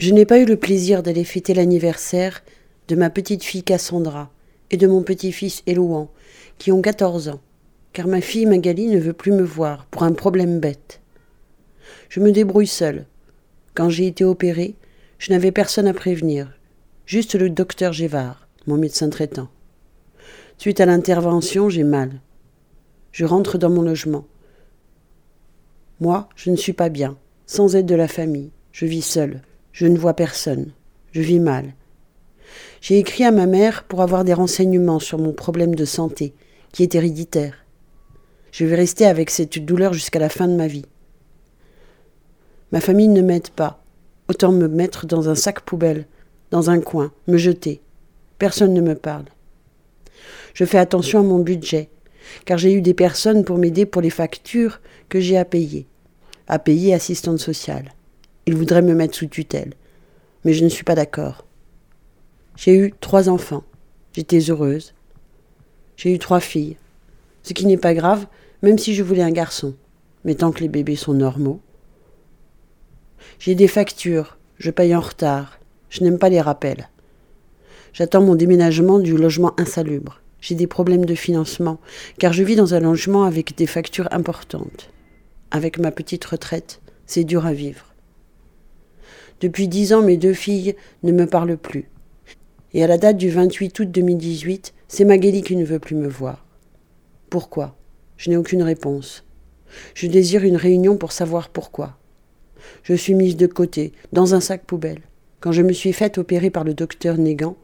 Je n'ai pas eu le plaisir d'aller fêter l'anniversaire de ma petite fille Cassandra et de mon petit-fils Élouan, qui ont 14 ans, car ma fille Magali ne veut plus me voir pour un problème bête. Je me débrouille seule. Quand j'ai été opérée, je n'avais personne à prévenir, juste le docteur Gévard, mon médecin traitant. Suite à l'intervention, j'ai mal. Je rentre dans mon logement. Moi, je ne suis pas bien, sans aide de la famille. Je vis seule. Je ne vois personne. Je vis mal. J'ai écrit à ma mère pour avoir des renseignements sur mon problème de santé, qui est héréditaire. Je vais rester avec cette douleur jusqu'à la fin de ma vie. Ma famille ne m'aide pas. Autant me mettre dans un sac poubelle, dans un coin, me jeter. Personne ne me parle. Je fais attention à mon budget, car j'ai eu des personnes pour m'aider pour les factures que j'ai à payer. À payer assistante sociale. Il voudrait me mettre sous tutelle. Mais je ne suis pas d'accord. J'ai eu trois enfants. J'étais heureuse. J'ai eu trois filles. Ce qui n'est pas grave, même si je voulais un garçon. Mais tant que les bébés sont normaux. J'ai des factures. Je paye en retard. Je n'aime pas les rappels. J'attends mon déménagement du logement insalubre. J'ai des problèmes de financement, car je vis dans un logement avec des factures importantes. Avec ma petite retraite, c'est dur à vivre. Depuis dix ans, mes deux filles ne me parlent plus. Et à la date du 28 août 2018, c'est Magali qui ne veut plus me voir. Pourquoi? Je n'ai aucune réponse. Je désire une réunion pour savoir pourquoi. Je suis mise de côté, dans un sac poubelle. Quand je me suis faite opérer par le docteur Négan,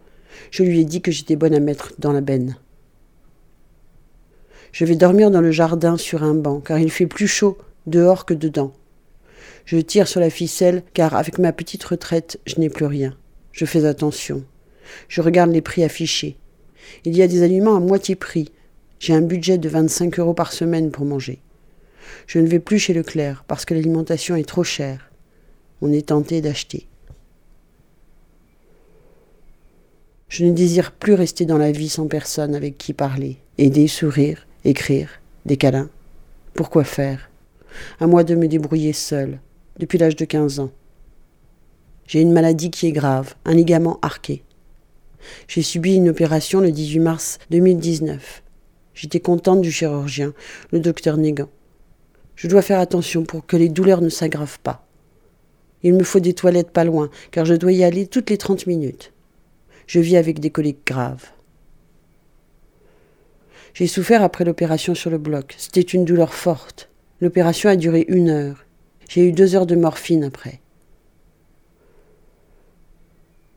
je lui ai dit que j'étais bonne à mettre dans la benne. Je vais dormir dans le jardin sur un banc, car il fait plus chaud dehors que dedans. Je tire sur la ficelle car avec ma petite retraite, je n'ai plus rien. Je fais attention. Je regarde les prix affichés. Il y a des aliments à moitié prix. J'ai un budget de 25 euros par semaine pour manger. Je ne vais plus chez Leclerc parce que l'alimentation est trop chère. On est tenté d'acheter. Je ne désire plus rester dans la vie sans personne avec qui parler, aider, sourire, écrire, des câlins. Pourquoi faire? À moi de me débrouiller seule, depuis l'âge de 15 ans. J'ai une maladie qui est grave, un ligament arqué. J'ai subi une opération le 18 mars 2019. J'étais contente du chirurgien, le docteur Négan. Je dois faire attention pour que les douleurs ne s'aggravent pas. Il me faut des toilettes pas loin, car je dois y aller toutes les 30 minutes. Je vis avec des coliques graves. J'ai souffert après l'opération sur le bloc. C'était une douleur forte. L'opération a duré une heure. J'ai eu deux heures de morphine après.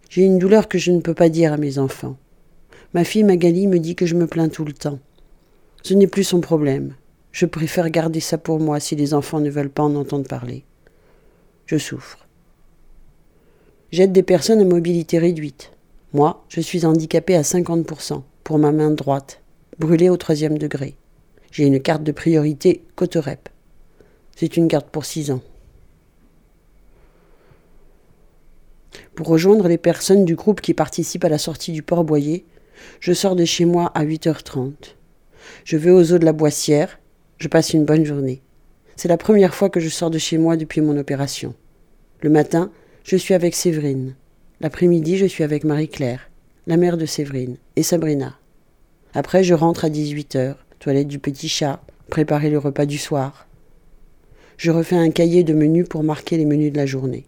J'ai une douleur que je ne peux pas dire à mes enfants. Ma fille Magali me dit que je me plains tout le temps. Ce n'est plus son problème. Je préfère garder ça pour moi si les enfants ne veulent pas en entendre parler. Je souffre. J'aide des personnes à mobilité réduite. Moi, je suis handicapée à 50% pour ma main droite, brûlée au troisième degré. J'ai une carte de priorité Cotorep. C'est une carte pour 6 ans. Pour rejoindre les personnes du groupe qui participent à la sortie du port Boyer, je sors de chez moi à 8h30. Je vais aux eaux de la Boissière, je passe une bonne journée. C'est la première fois que je sors de chez moi depuis mon opération. Le matin, je suis avec Séverine. L'après-midi, je suis avec Marie-Claire, la mère de Séverine, et Sabrina. Après, je rentre à 18h, toilette du petit chat, préparer le repas du soir je refais un cahier de menus pour marquer les menus de la journée.